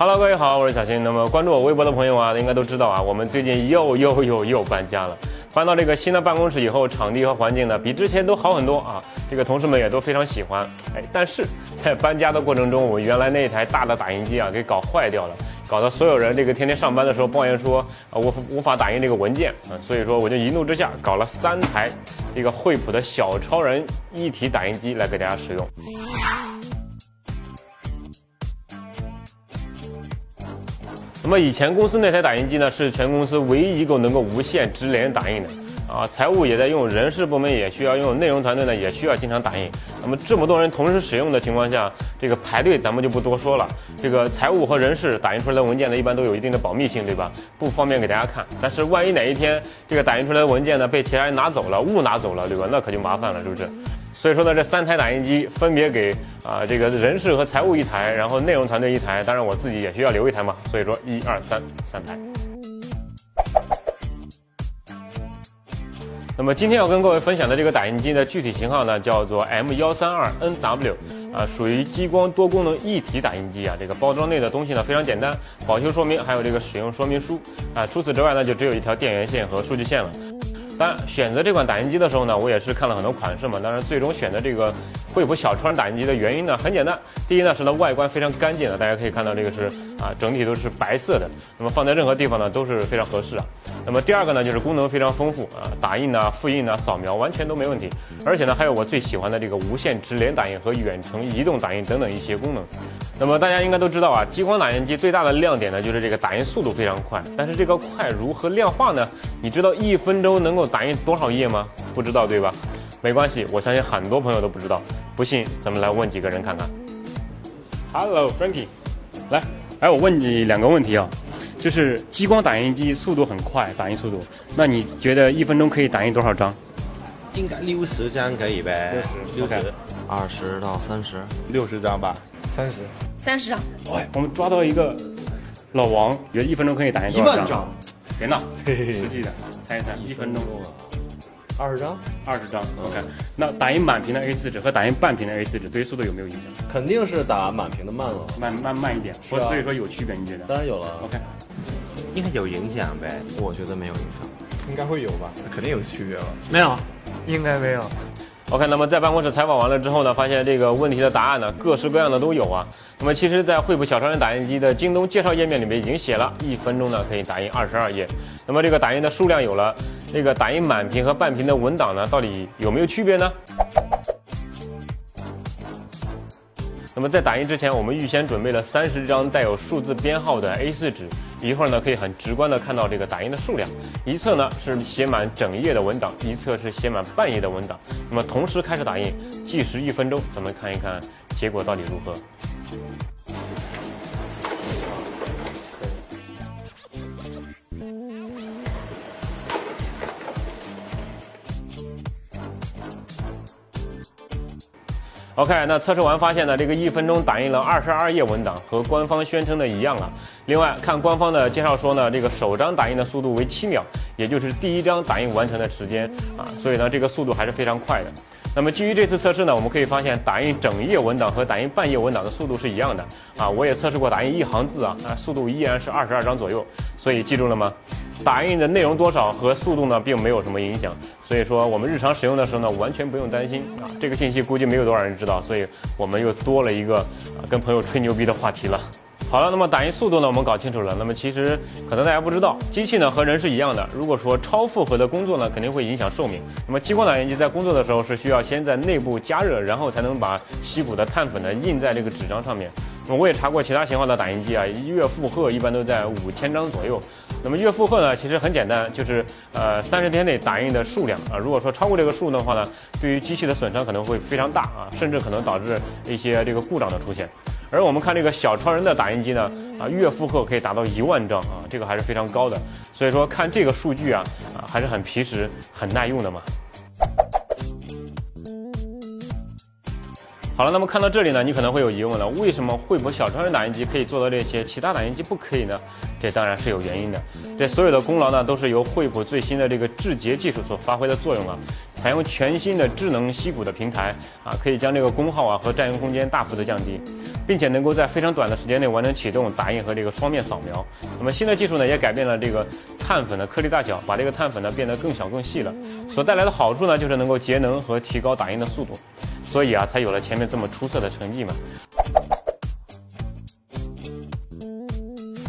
Hello，各位好，我是小新。那么关注我微博的朋友啊，应该都知道啊，我们最近又又又又搬家了。搬到这个新的办公室以后，场地和环境呢比之前都好很多啊。这个同事们也都非常喜欢。哎，但是在搬家的过程中，我原来那一台大的打印机啊给搞坏掉了，搞得所有人这个天天上班的时候抱怨说啊我无法打印这个文件啊。所以说我就一怒之下搞了三台这个惠普的小超人一体打印机来给大家使用。那么以前公司那台打印机呢，是全公司唯一一个能够无线直连打印的啊。财务也在用，人事部门也需要用，内容团队呢也需要经常打印。那么这么多人同时使用的情况下，这个排队咱们就不多说了。这个财务和人事打印出来的文件呢，一般都有一定的保密性，对吧？不方便给大家看。但是万一哪一天这个打印出来的文件呢被其他人拿走了，误拿走了，对吧？那可就麻烦了，是不是？所以说呢，这三台打印机分别给啊这个人事和财务一台，然后内容团队一台，当然我自己也需要留一台嘛。所以说一二三三台。那么今天要跟各位分享的这个打印机的具体型号呢，叫做 M 幺三二 NW，啊，属于激光多功能一体打印机啊。这个包装内的东西呢非常简单，保修说明还有这个使用说明书啊。除此之外呢，就只有一条电源线和数据线了。当然，选择这款打印机的时候呢，我也是看了很多款式嘛。当然，最终选择这个惠普小窗打印机的原因呢，很简单。第一呢，是它外观非常干净的，大家可以看到这个是啊，整体都是白色的。那么放在任何地方呢，都是非常合适啊。那么第二个呢，就是功能非常丰富啊，打印啊、复印啊、扫描完全都没问题。而且呢，还有我最喜欢的这个无线直连打印和远程移动打印等等一些功能。那么大家应该都知道啊，激光打印机最大的亮点呢，就是这个打印速度非常快。但是这个快如何量化呢？你知道一分钟能够打印多少页吗？不知道对吧？没关系，我相信很多朋友都不知道。不信，咱们来问几个人看看。Hello，Frankie，来，哎，我问你两个问题啊，就是激光打印机速度很快，打印速度，那你觉得一分钟可以打印多少张？应该六十张可以呗？六十，六十，二十到三十，六十张吧，三十，三十张。喂，我们抓到一个老王，觉得一分钟可以打印多少张？别闹，实际的，猜一猜，一分钟二十张，二十张。OK，那打印满屏的 A4 纸和打印半屏的 A4 纸对于速度有没有影响？肯定是打满屏的慢了，慢慢慢一点，所所以说有区别，你觉得？当然有了。OK，应该有影响呗？我觉得没有影响。应该会有吧？肯定有区别了？没有，应该没有。OK，那么在办公室采访完了之后呢，发现这个问题的答案呢，各式各样的都有啊。那么其实，在惠普小超人打印机的京东介绍页面里面已经写了，一分钟呢可以打印二十二页。那么这个打印的数量有了，这个打印满屏和半屏的文档呢，到底有没有区别呢？那么在打印之前，我们预先准备了三十张带有数字编号的 A4 纸，一会儿呢可以很直观的看到这个打印的数量，一侧呢是写满整页的文档，一侧是写满半页的文档。那么同时开始打印，计时一分钟，咱们看一看结果到底如何。OK，那测试完发现呢，这个一分钟打印了二十二页文档，和官方宣称的一样了。另外，看官方的介绍说呢，这个首张打印的速度为七秒，也就是第一张打印完成的时间啊，所以呢，这个速度还是非常快的。那么基于这次测试呢，我们可以发现打印整页文档和打印半页文档的速度是一样的啊。我也测试过打印一行字啊，啊，速度依然是二十二张左右。所以记住了吗？打印的内容多少和速度呢，并没有什么影响。所以说，我们日常使用的时候呢，完全不用担心啊。这个信息估计没有多少人知道，所以我们又多了一个啊跟朋友吹牛逼的话题了。好了，那么打印速度呢，我们搞清楚了。那么其实可能大家不知道，机器呢和人是一样的。如果说超负荷的工作呢，肯定会影响寿命。那么激光打印机在工作的时候是需要先在内部加热，然后才能把吸补的碳粉呢印在这个纸张上面。我也查过其他型号的打印机啊，月负荷一般都在五千张左右。那么月负荷呢，其实很简单，就是呃三十天内打印的数量啊。如果说超过这个数的话呢，对于机器的损伤可能会非常大啊，甚至可能导致一些这个故障的出现。而我们看这个小超人的打印机呢，啊，月负荷可以达到一万张啊，这个还是非常高的。所以说看这个数据啊，啊，还是很皮实、很耐用的嘛。好了，那么看到这里呢，你可能会有疑问了，为什么惠普小超人打印机可以做到这些，其他打印机不可以呢？这当然是有原因的。这所有的功劳呢，都是由惠普最新的这个制节技术所发挥的作用啊。采用全新的智能吸骨的平台啊，可以将这个功耗啊和占用空间大幅的降低，并且能够在非常短的时间内完成启动、打印和这个双面扫描。那么新的技术呢，也改变了这个碳粉的颗粒大小，把这个碳粉呢变得更小更细了。所带来的好处呢，就是能够节能和提高打印的速度。所以啊，才有了前面这么出色的成绩嘛。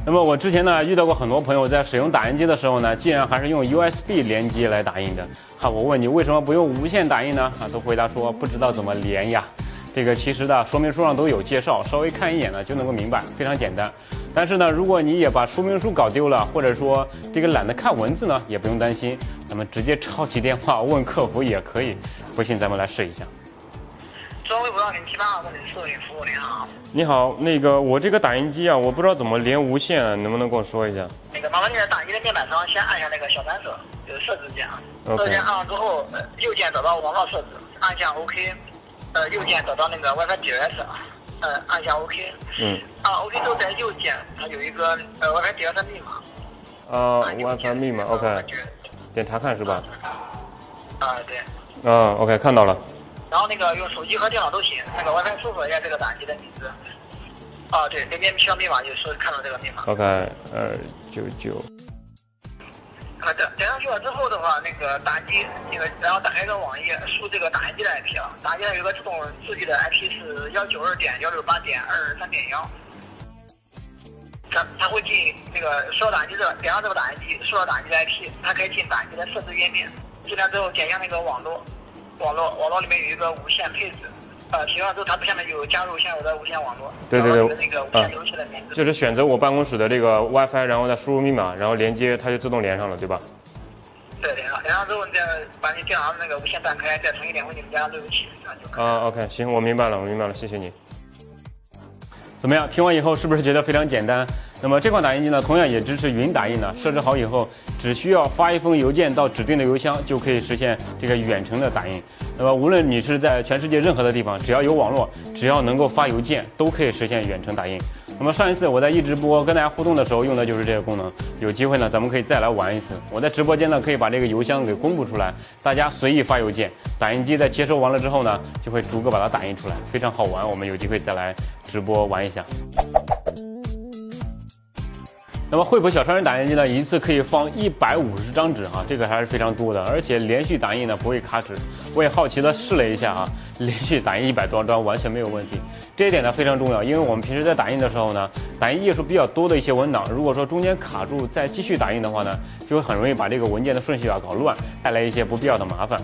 那么我之前呢遇到过很多朋友在使用打印机的时候呢，竟然还是用 USB 连接来打印的。哈，我问你为什么不用无线打印呢？啊，都回答说不知道怎么连呀。这个其实呢说明书上都有介绍，稍微看一眼呢就能够明白，非常简单。但是呢，如果你也把说明书搞丢了，或者说这个懒得看文字呢，也不用担心，咱们直接抄起电话问客服也可以。不信咱们来试一下。中微博幺零七八二这里是摄影服务，您好。你好，那个我这个打印机啊，我不知道怎么连无线，能不能跟我说一下？那个麻烦你在打印机的面板上先按下那个小单手，就是设置键啊。OK 设置键按完之后，呃，右键找到网络设置，按下 OK。呃，右键找到那个 WiFi DS，呃，按下 OK。嗯。按 OK 之后，在右键它有一个呃 WiFi DS 密码。啊，WiFi 密码呃，OK，WiFi 点查看是吧？啊，对。啊，OK，看到了。然后那个用手机和电脑都行，那个 WiFi 搜索一下这个打印机的名字。啊，对，连接需要密码就是看到这个密码。OK，二九九。啊，点点上去了之后的话，那个打印机那个，然后打开一个网页，输这个打印机的 IP 啊，打印机上有一个自动自己的 IP 是幺九二点幺六八点二三点幺，它它会进那个输到打印机的点上这个打印机，输入打印机的 IP，它可以进打印机的设置页面，进来之后点一下那个网络，网络网络里面有一个无线配置，呃，提完之后它下面有加入现有的无线网络，对对对那个无线游戏的名字，就是选择我办公室的这个 WiFi，然后再输入密码，然后连接，它就自动连上了，对吧？对，连上，连上之后你再把你电脑上那个无线断开，再重新连回你们家路由器，这样就可以了。啊，OK，行，我明白了，我明白了，谢谢你。怎么样？听完以后是不是觉得非常简单？那么这款打印机呢，同样也支持云打印的。设置好以后，只需要发一封邮件到指定的邮箱，就可以实现这个远程的打印。那么无论你是在全世界任何的地方，只要有网络，只要能够发邮件，都可以实现远程打印。那么上一次我在一直播跟大家互动的时候用的就是这个功能，有机会呢咱们可以再来玩一次。我在直播间呢可以把这个邮箱给公布出来，大家随意发邮件，打印机在接收完了之后呢，就会逐个把它打印出来，非常好玩。我们有机会再来直播玩一下。那么惠普小超人打印机呢，一次可以放一百五十张纸啊，这个还是非常多的，而且连续打印呢不会卡纸。我也好奇的试了一下啊，连续打印一百多张完全没有问题。这一点呢非常重要，因为我们平时在打印的时候呢，打印页数比较多的一些文档，如果说中间卡住再继续打印的话呢，就会很容易把这个文件的顺序啊搞乱，带来一些不必要的麻烦。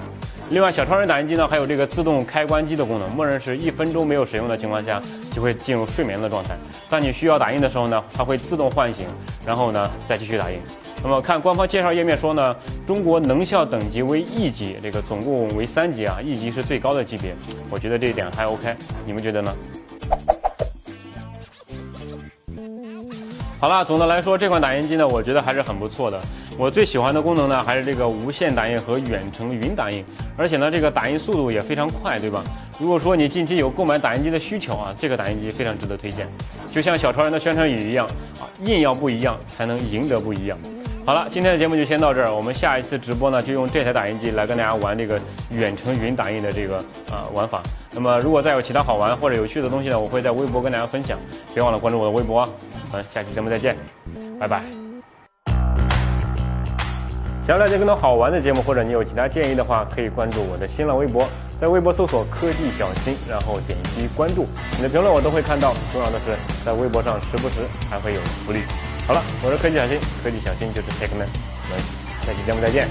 另外，小超人打印机呢还有这个自动开关机的功能，默认是一分钟没有使用的情况下就会进入睡眠的状态。当你需要打印的时候呢，它会自动唤醒，然后呢再继续打印。那么看官方介绍页面说呢，中国能效等级为 E 级，这个总共为三级啊，E 级是最高的级别，我觉得这一点还 OK，你们觉得呢？好了，总的来说，这款打印机呢，我觉得还是很不错的。我最喜欢的功能呢，还是这个无线打印和远程云打印，而且呢，这个打印速度也非常快，对吧？如果说你近期有购买打印机的需求啊，这个打印机非常值得推荐。就像小超人的宣传语一样啊，硬要不一样，才能赢得不一样。好了，今天的节目就先到这儿，我们下一次直播呢，就用这台打印机来跟大家玩这个远程云打印的这个啊、玩法。那么如果再有其他好玩或者有趣的东西呢，我会在微博跟大家分享，别忘了关注我的微博啊。我们下期节目再见，拜拜。想要了解更多好玩的节目，或者你有其他建议的话，可以关注我的新浪微博，在微博搜索“科技小新”，然后点击关注。你的评论我都会看到。重要的是，在微博上时不时还会有福利。好了，我是科技小新，科技小新就是 Take Man，我们下期节目再见，